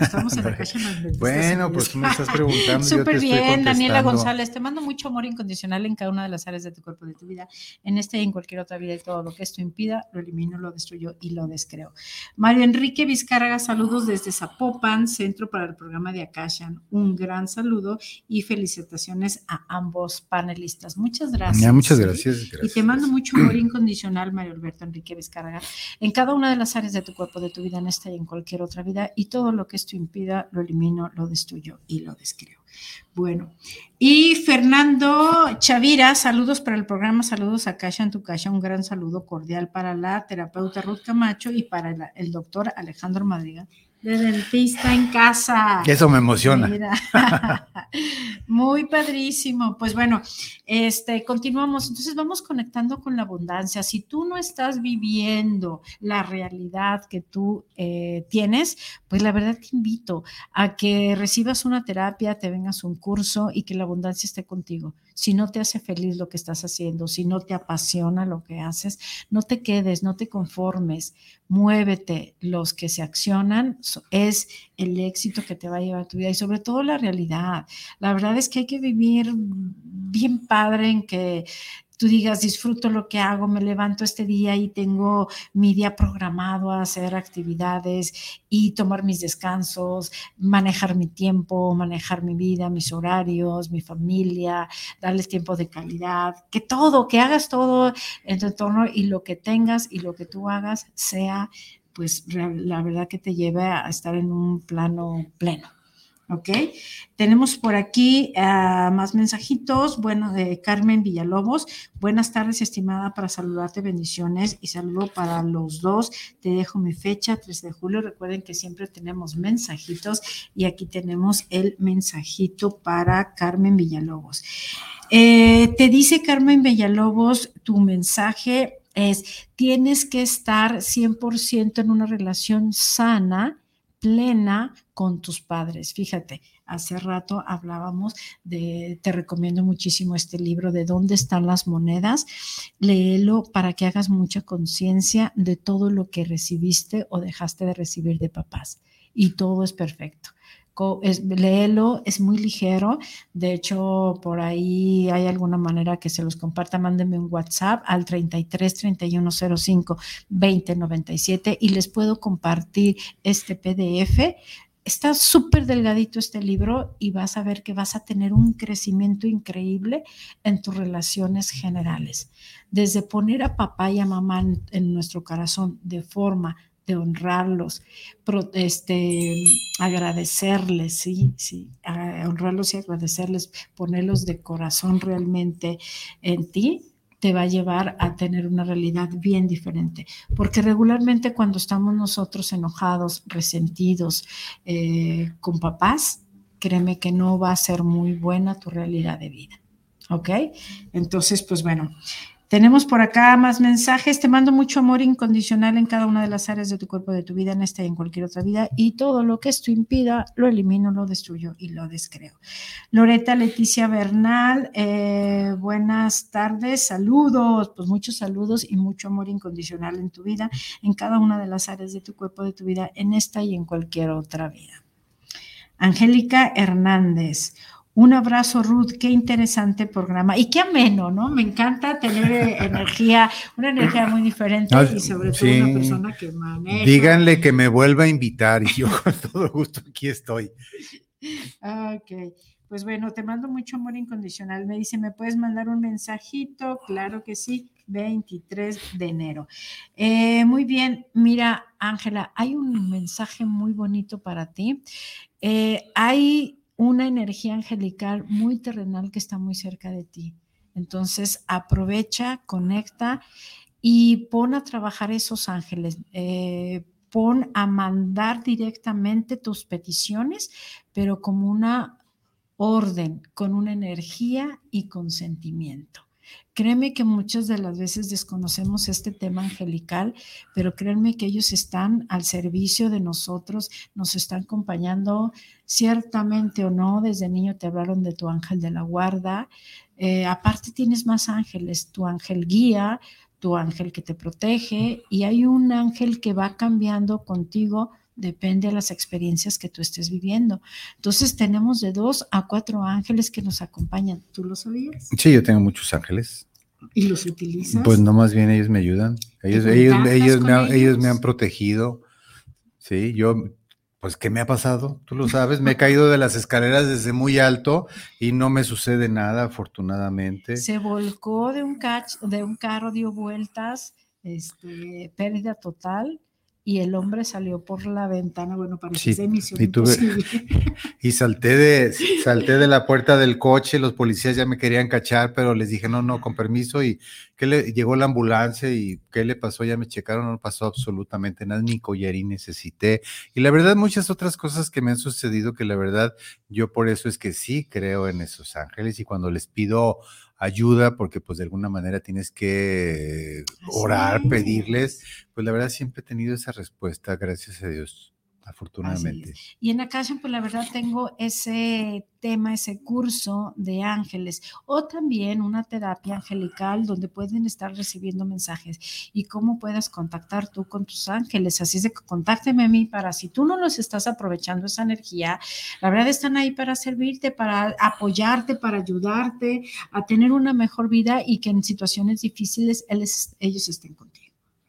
Speaker 5: Estamos en la calle
Speaker 6: Bueno, pues tú me estás preguntando.
Speaker 5: Súper bien, Daniela González. Te mando mucho amor incondicional en cada una de las áreas de tu cuerpo, de tu vida, en esta y en cualquier otra vida, y todo lo que esto impida, lo elimino, lo destruyo y lo descreo. Mario Enrique Vizcarga, saludos desde Zapopan, Centro para el programa de Akashan. Un gran saludo y felicitaciones a ambos panelistas. Muchas gracias.
Speaker 6: muchas gracias,
Speaker 5: Y te mando mucho amor incondicional, Mario Alberto Enrique Vizcarga, en cada una de las áreas de tu cuerpo, de tu vida, en esta y en cualquier otra vida, y todo lo que esto impida, lo elimino, lo destruyo y lo descreo. Bueno, y Fernando Chavira, saludos para el programa, saludos a Casha en tu Casha, un gran saludo cordial para la terapeuta Ruth Camacho y para el doctor Alejandro Madrigal de dentista en casa.
Speaker 6: Eso me emociona.
Speaker 5: Muy padrísimo. Pues bueno, este, continuamos. Entonces vamos conectando con la abundancia. Si tú no estás viviendo la realidad que tú eh, tienes, pues la verdad te invito a que recibas una terapia, te vengas un curso y que la abundancia esté contigo si no te hace feliz lo que estás haciendo, si no te apasiona lo que haces, no te quedes, no te conformes, muévete. Los que se accionan es el éxito que te va a llevar a tu vida y sobre todo la realidad. La verdad es que hay que vivir bien padre en que tú digas, disfruto lo que hago, me levanto este día y tengo mi día programado a hacer actividades y tomar mis descansos, manejar mi tiempo, manejar mi vida, mis horarios, mi familia, darles tiempo de calidad, que todo, que hagas todo en tu entorno y lo que tengas y lo que tú hagas sea, pues la verdad que te lleve a estar en un plano pleno. ¿Ok? Tenemos por aquí ah, más mensajitos. Bueno, de Carmen Villalobos. Buenas tardes, estimada, para saludarte, bendiciones y saludo para los dos. Te dejo mi fecha, 3 de julio. Recuerden que siempre tenemos mensajitos y aquí tenemos el mensajito para Carmen Villalobos. Eh, te dice Carmen Villalobos, tu mensaje es, tienes que estar 100% en una relación sana plena con tus padres. Fíjate, hace rato hablábamos de, te recomiendo muchísimo este libro de dónde están las monedas. Léelo para que hagas mucha conciencia de todo lo que recibiste o dejaste de recibir de papás. Y todo es perfecto léelo, es muy ligero. De hecho, por ahí hay alguna manera que se los comparta. Mándenme un WhatsApp al 33 3105 2097 y les puedo compartir este PDF. Está súper delgadito este libro y vas a ver que vas a tener un crecimiento increíble en tus relaciones generales. Desde poner a papá y a mamá en nuestro corazón de forma de honrarlos, este, agradecerles, sí, sí, honrarlos y agradecerles, ponerlos de corazón realmente en ti, te va a llevar a tener una realidad bien diferente. Porque regularmente cuando estamos nosotros enojados, resentidos eh, con papás, créeme que no va a ser muy buena tu realidad de vida. ¿Ok? Entonces, pues bueno, tenemos por acá más mensajes. Te mando mucho amor incondicional en cada una de las áreas de tu cuerpo, de tu vida, en esta y en cualquier otra vida. Y todo lo que esto impida, lo elimino, lo destruyo y lo descreo. Loreta Leticia Bernal, eh, buenas tardes, saludos, pues muchos saludos y mucho amor incondicional en tu vida, en cada una de las áreas de tu cuerpo, de tu vida, en esta y en cualquier otra vida. Angélica Hernández. Un abrazo, Ruth. Qué interesante programa. Y qué ameno, ¿no? Me encanta tener eh, energía, una energía muy diferente y sobre todo una persona que maneja.
Speaker 6: Díganle que me vuelva a invitar y yo con todo gusto aquí estoy.
Speaker 5: Ok. Pues bueno, te mando mucho amor incondicional. Me dice, ¿me puedes mandar un mensajito? Claro que sí, 23 de enero. Eh, muy bien, mira, Ángela, hay un mensaje muy bonito para ti. Eh, hay una energía angelical muy terrenal que está muy cerca de ti. Entonces, aprovecha, conecta y pon a trabajar esos ángeles. Eh, pon a mandar directamente tus peticiones, pero como una orden, con una energía y con sentimiento. Créeme que muchas de las veces desconocemos este tema angelical, pero créanme que ellos están al servicio de nosotros, nos están acompañando ciertamente o no. Desde niño te hablaron de tu ángel de la guarda. Eh, aparte tienes más ángeles, tu ángel guía, tu ángel que te protege y hay un ángel que va cambiando contigo depende de las experiencias que tú estés viviendo. Entonces tenemos de dos a cuatro ángeles que nos acompañan. ¿Tú lo sabías?
Speaker 6: Sí, yo tengo muchos ángeles.
Speaker 5: ¿Y los utilizas?
Speaker 6: Pues no, más bien ellos me ayudan. Ellos, ellos, ellos, me han, ellos me han protegido. Sí, yo pues, ¿qué me ha pasado? Tú lo sabes, me he caído de las escaleras desde muy alto y no me sucede nada, afortunadamente.
Speaker 5: Se volcó de un, de un carro, dio vueltas, este, pérdida total, y el hombre salió por la ventana, bueno, para sí, misión
Speaker 6: y, y salté de, salté de la puerta del coche, los policías ya me querían cachar, pero les dije, no, no, con permiso, y que le llegó la ambulancia y qué le pasó, ya me checaron, no pasó absolutamente nada, ni collarín necesité, y la verdad muchas otras cosas que me han sucedido que la verdad yo por eso es que sí creo en esos ángeles y cuando les pido ayuda, porque pues de alguna manera tienes que orar, pedirles, pues la verdad siempre he tenido esa respuesta, gracias a Dios afortunadamente.
Speaker 5: Y en Acacia, pues la verdad tengo ese tema, ese curso de ángeles o también una terapia angelical donde pueden estar recibiendo mensajes y cómo puedas contactar tú con tus ángeles. Así es de que contácteme a mí para si tú no los estás aprovechando esa energía, la verdad están ahí para servirte, para apoyarte, para ayudarte a tener una mejor vida y que en situaciones difíciles ellos estén contigo.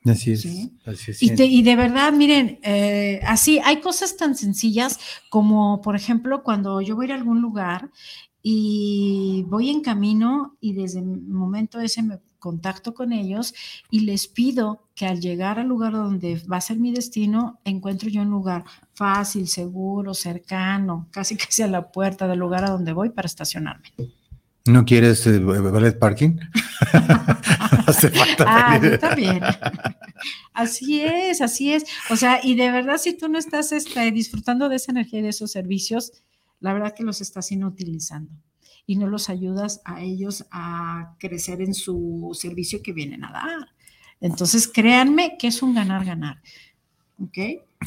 Speaker 6: Así es. Así es
Speaker 5: y, de verdad, miren, eh, así hay cosas tan sencillas como, por ejemplo, cuando yo voy a ir a algún lugar y voy en camino y desde el momento ese me contacto con ellos y les pido que al llegar al lugar donde va a ser mi destino, encuentro yo un lugar fácil, seguro, cercano, casi casi a la puerta del lugar a donde voy para estacionarme.
Speaker 6: ¿No quieres eh, ballet parking?
Speaker 5: Hace falta. Ah, yo también. Así es, así es. O sea, y de verdad, si tú no estás este, disfrutando de esa energía y de esos servicios, la verdad que los estás inutilizando y no los ayudas a ellos a crecer en su servicio que vienen a dar. Entonces, créanme que es un ganar-ganar. ¿Ok?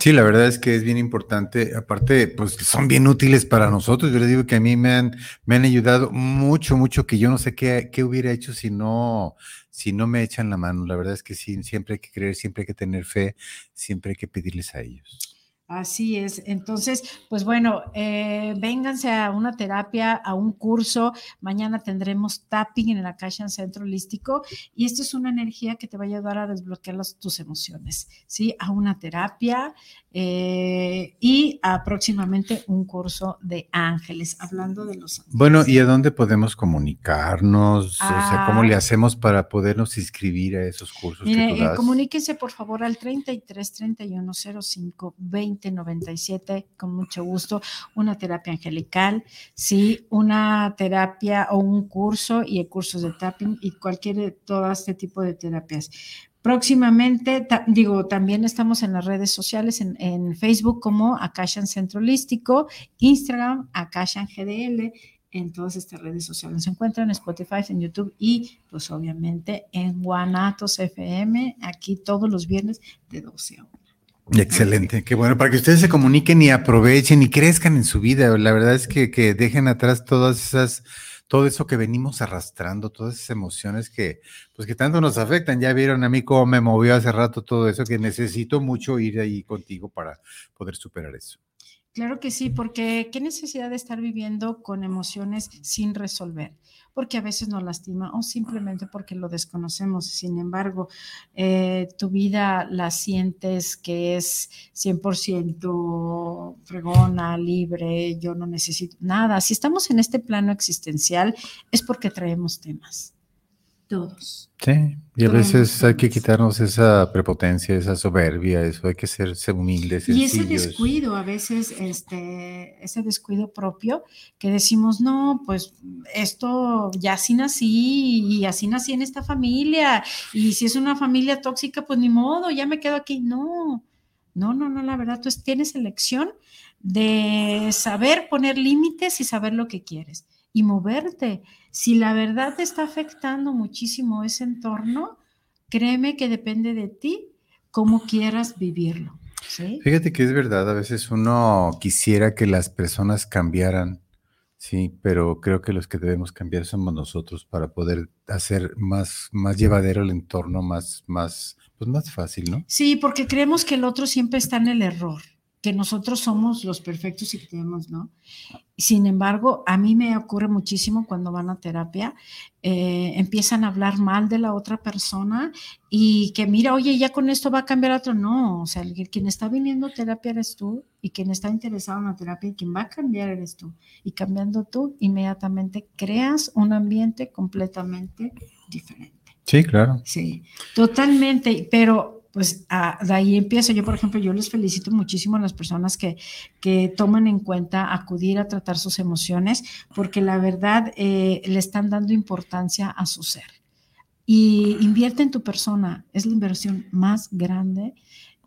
Speaker 6: Sí, la verdad es que es bien importante. Aparte, pues son bien útiles para nosotros. Yo les digo que a mí me han, me han ayudado mucho, mucho, que yo no sé qué, qué hubiera hecho si no, si no me echan la mano. La verdad es que sí, siempre hay que creer, siempre hay que tener fe, siempre hay que pedirles a ellos.
Speaker 5: Así es. Entonces, pues bueno, eh, vénganse a una terapia, a un curso. Mañana tendremos tapping en la en Centro Holístico y esto es una energía que te va a ayudar a desbloquear tus emociones, ¿sí? A una terapia eh, y a próximamente un curso de ángeles, hablando de los ángeles.
Speaker 6: Bueno, ¿y a dónde podemos comunicarnos? o sea, ¿cómo le ah. hacemos para podernos inscribir a esos cursos?
Speaker 5: Mire, que tú eh, comuníquense por favor al 33 31 05 20 97, con mucho gusto, una terapia angelical, sí, una terapia o un curso y el curso de tapping y cualquier, todo este tipo de terapias. Próximamente, digo, también estamos en las redes sociales, en, Facebook como Akashan Centro Holístico, Instagram, Akashan GDL, en todas estas redes sociales. Se encuentran en Spotify, en YouTube y pues obviamente en Guanatos FM, aquí todos los viernes de 12 a 1.
Speaker 6: Excelente, qué bueno, para que ustedes se comuniquen y aprovechen y crezcan en su vida. La verdad es que, que dejen atrás todas esas, todo eso que venimos arrastrando, todas esas emociones que, pues que tanto nos afectan. Ya vieron a mí cómo me movió hace rato todo eso, que necesito mucho ir ahí contigo para poder superar eso.
Speaker 5: Claro que sí, porque qué necesidad de estar viviendo con emociones sin resolver porque a veces nos lastima o simplemente porque lo desconocemos. Sin embargo, eh, tu vida la sientes que es 100% fregona, libre, yo no necesito nada. Si estamos en este plano existencial es porque traemos temas todos.
Speaker 6: Sí, y a veces hay que quitarnos esa prepotencia, esa soberbia, eso hay que ser, humildes.
Speaker 5: Y ese descuido, a veces, este, ese descuido propio, que decimos, no, pues esto ya así nací y así nací en esta familia, y si es una familia tóxica, pues ni modo, ya me quedo aquí. No, no, no, no, la verdad, tú tienes elección de saber poner límites y saber lo que quieres y moverte. Si la verdad te está afectando muchísimo ese entorno, créeme que depende de ti cómo quieras vivirlo.
Speaker 6: Fíjate que es verdad, a veces uno quisiera que las personas cambiaran Sí, pero creo que los que debemos cambiar somos nosotros para poder hacer más, más llevadero el entorno, más, más, pues más fácil, ¿no?
Speaker 5: Sí, porque creemos que el otro siempre está en el error que nosotros somos los perfectos y que tenemos, ¿no? Sin embargo, a mí me ocurre muchísimo cuando van a terapia, eh, empiezan a hablar mal de la otra persona y que mira, oye, ya con esto va a cambiar otro. No, o sea, quien está viniendo a terapia eres tú y quien está interesado en la terapia y quien va a cambiar eres tú. Y cambiando tú, inmediatamente creas un ambiente completamente diferente.
Speaker 6: Sí, claro.
Speaker 5: Sí, totalmente, pero pues de ahí empiezo. Yo, por ejemplo, yo les felicito muchísimo a las personas que, que toman en cuenta acudir a tratar sus emociones, porque la verdad eh, le están dando importancia a su ser. Y invierte en tu persona, es la inversión más grande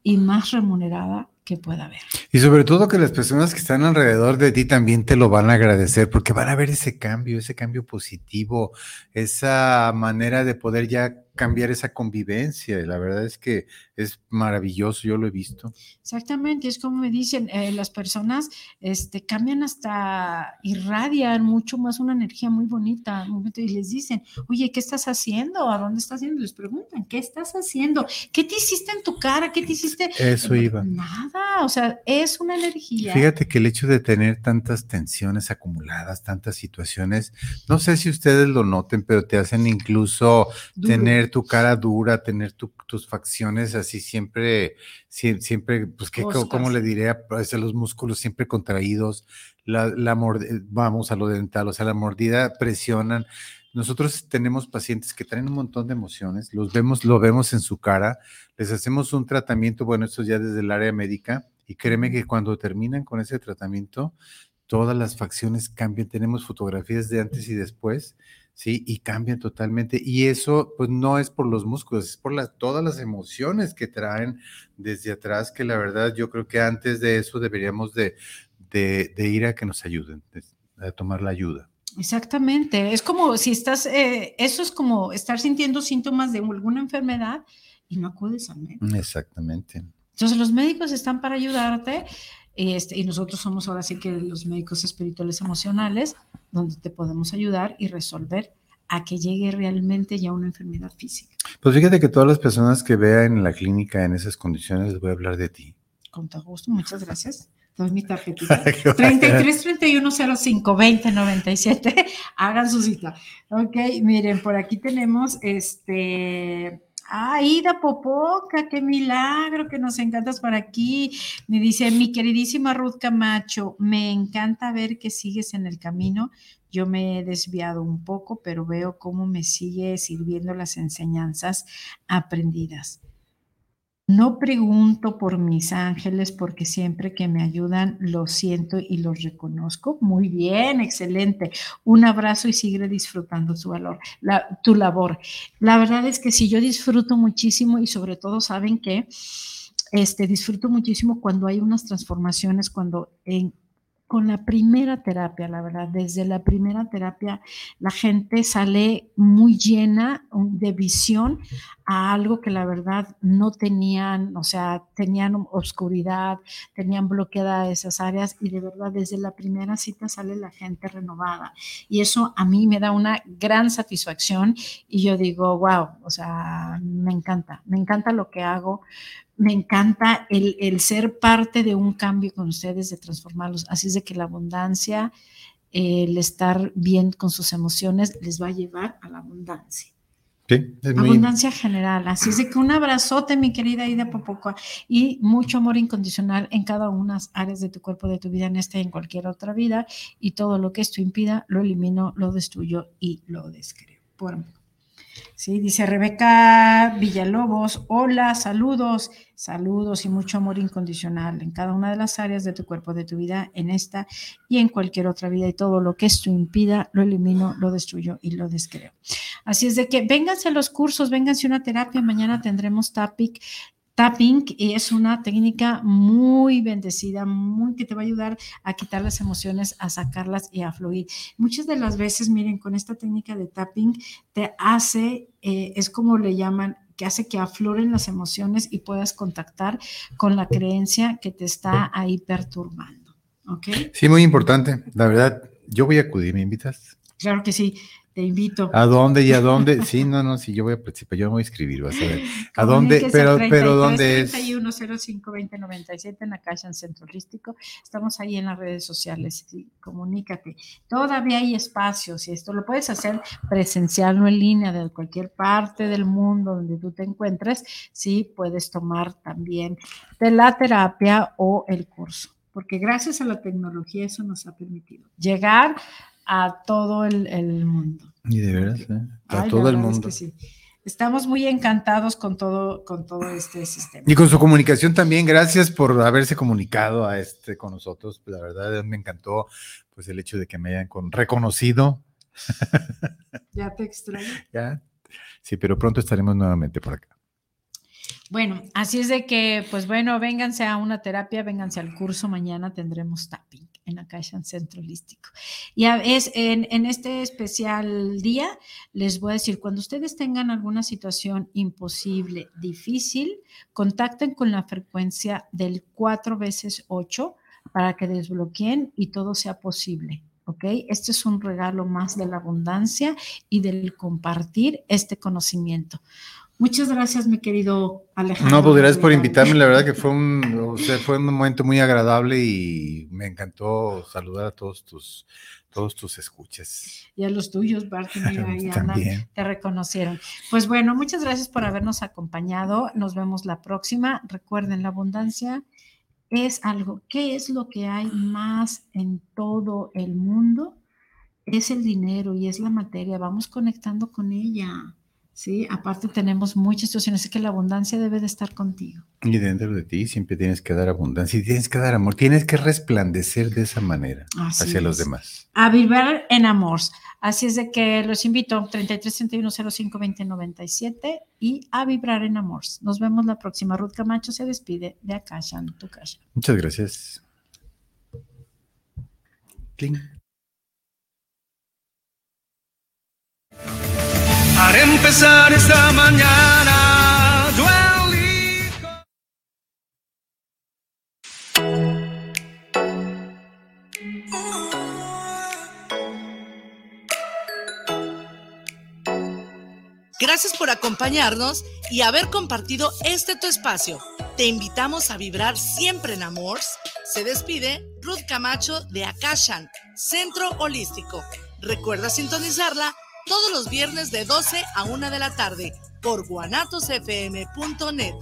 Speaker 5: y más remunerada que pueda haber.
Speaker 6: Y sobre todo que las personas que están alrededor de ti también te lo van a agradecer porque van a ver ese cambio, ese cambio positivo, esa manera de poder ya cambiar esa convivencia. Y la verdad es que es maravilloso, yo lo he visto.
Speaker 5: Exactamente, es como me dicen, eh, las personas este, cambian hasta, irradian mucho más una energía muy bonita. Y les dicen, oye, ¿qué estás haciendo? ¿A dónde estás haciendo? Les preguntan, ¿qué estás haciendo? ¿Qué te hiciste en tu cara? ¿Qué te hiciste?
Speaker 6: Eso iba.
Speaker 5: Nada, o sea, es una energía.
Speaker 6: Fíjate que el hecho de tener tantas tensiones acumuladas, tantas situaciones, no sé si ustedes lo noten, pero te hacen incluso tener tu cara dura, tener tus facciones así siempre, siempre, pues, que, ¿cómo le diré? Pues, los músculos siempre contraídos, la, la vamos a lo dental, o sea, la mordida presionan. Nosotros tenemos pacientes que traen un montón de emociones, los vemos, lo vemos en su cara, les hacemos un tratamiento, bueno, esto ya desde el área médica, y créeme que cuando terminan con ese tratamiento, todas las facciones cambian. Tenemos fotografías de antes y después ¿sí? Y cambian totalmente. Y eso, pues no es por los músculos, es por todas las emociones que traen desde atrás, que la verdad yo creo que antes de eso deberíamos de, ir a que nos ayuden, a tomar la ayuda.
Speaker 5: Exactamente, es como si estás, eh, eso es como estar sintiendo síntomas de alguna enfermedad y no acudes al médico.
Speaker 6: Exactamente.
Speaker 5: Entonces los médicos están para ayudarte este, y nosotros somos ahora sí que los médicos espirituales emocionales, donde te podemos ayudar y resolver a que llegue realmente ya una enfermedad física.
Speaker 6: Pues fíjate que todas las personas que vean en la clínica en esas condiciones les voy a hablar de ti.
Speaker 5: Con todo gusto, muchas gracias. Doy mi tarjetita. 33 31 05 20 97. Hagan su cita. Ok, miren, por aquí tenemos este Ah, Ida Popoca, qué milagro que nos encantas por aquí. Me dice, mi queridísima Ruth Camacho, me encanta ver que sigues en el camino. Yo me he desviado un poco, pero veo cómo me sigue sirviendo las enseñanzas aprendidas. No pregunto por mis ángeles porque siempre que me ayudan los siento y los reconozco. Muy bien, excelente. Un abrazo y sigue disfrutando tu valor, tu labor. La verdad es que sí, yo disfruto muchísimo y sobre todo saben que este, disfruto muchísimo cuando hay unas transformaciones, cuando en, con la primera terapia, la verdad, desde la primera terapia la gente sale muy llena de visión a algo que la verdad no tenían, o sea, tenían oscuridad, tenían bloqueadas esas áreas y de verdad desde la primera cita sale la gente renovada. Y eso a mí me da una gran satisfacción y yo digo, wow, o sea, me encanta, me encanta lo que hago, me encanta el, ser parte de un cambio con ustedes, de transformarlos. Así es de que la abundancia, el estar bien con sus emociones, les va a llevar a la abundancia.
Speaker 6: Sí,
Speaker 5: Abundancia general. Así es de que un abrazote, mi querida Ida Popocoa, y mucho amor incondicional en cada una de las áreas de tu cuerpo, de tu vida, en esta y en cualquier otra vida. Y todo lo que esto impida, lo elimino, lo destruyo y lo descreo. Por mí. Sí, dice Rebeca Villalobos, hola, saludos, saludos y mucho amor incondicional en cada una de las áreas de tu cuerpo, de tu vida, en esta y en cualquier otra vida y todo lo que esto impida, lo elimino, lo destruyo y lo descreo. Así es de que vénganse a los cursos, vénganse a una terapia, mañana tendremos TAPIC Tapping es una técnica muy bendecida, muy que te va a ayudar a quitar las emociones, a sacarlas y a fluir. Muchas de las veces, miren, con esta técnica de tapping te hace, eh, es como le llaman, que hace que afloren las emociones y puedas contactar con la creencia que te está ahí perturbando. ¿Ok?
Speaker 6: Sí, muy importante. La verdad, Yo voy a acudir, ¿me invitas?
Speaker 5: Claro que sí te invito.
Speaker 6: ¿A dónde y a dónde? Sí, no, no, sí, yo voy a participar, yo me voy a escribir, vas a ver. ¿A dónde? Pero, pero ¿dónde es?
Speaker 5: 3105-2097 en la calle en Centro Holístico. Estamos ahí en las redes sociales, comunícate. Todavía hay espacios y esto lo puedes hacer presencial o en línea de cualquier parte del mundo donde tú te encuentres. Sí, puedes tomar también de la terapia o el curso porque gracias a la tecnología eso nos ha permitido llegar a todo el, mundo.
Speaker 6: Y de veras, ¿eh? a todo el mundo.
Speaker 5: Estamos muy encantados con todo, con todo este sistema.
Speaker 6: Y con su comunicación también, gracias por haberse comunicado a este con nosotros. La verdad me encantó pues el hecho de que me hayan con, reconocido.
Speaker 5: Ya te extraño.
Speaker 6: Ya. Sí, pero pronto estaremos nuevamente por acá.
Speaker 5: Bueno, así es de que, pues bueno, vénganse a una terapia, vénganse al curso, mañana tendremos tapping en en Centro Holístico. Y es, en, en, este especial día les voy a decir, cuando ustedes tengan alguna situación imposible, difícil, contacten con la frecuencia del 4 veces 8 para que desbloqueen y todo sea posible. ¿ok? Este es un regalo más de la abundancia y del compartir este conocimiento. Muchas gracias, mi querido Alejandro.
Speaker 6: No, pues gracias por invitarme. La verdad que fue un, fue un momento muy agradable y me encantó saludar a todos tus, todos tus escuchas.
Speaker 5: Y a los tuyos, Bart, y Ana, te reconocieron. Pues bueno, muchas gracias por habernos acompañado. Nos vemos la próxima. Recuerden, la abundancia es algo. ¿Qué es lo que hay más en todo el mundo? Es el dinero y es la materia. Vamos conectando con ella. ¿Sí? Aparte tenemos muchas situaciones, es que la abundancia debe de estar contigo.
Speaker 6: Y dentro de ti siempre tienes que dar abundancia y tienes que dar amor, tienes que resplandecer de esa manera hacia los demás.
Speaker 5: A vivir en amor. Así es de que los invito, 33 31 05 20 97 y a vibrar en amor. Nos vemos la próxima. Ruth Camacho se despide de Akasha en tu casa.
Speaker 6: Muchas gracias.
Speaker 4: Para empezar esta mañana, yo
Speaker 3: Gracias por acompañarnos y haber compartido este tu espacio. Te invitamos a vibrar siempre en amor. Se despide Ruth Camacho de Akashan, Centro Holístico. Recuerda sintonizarla todos los viernes de 12 a 1 de la tarde por guanatosfm.net.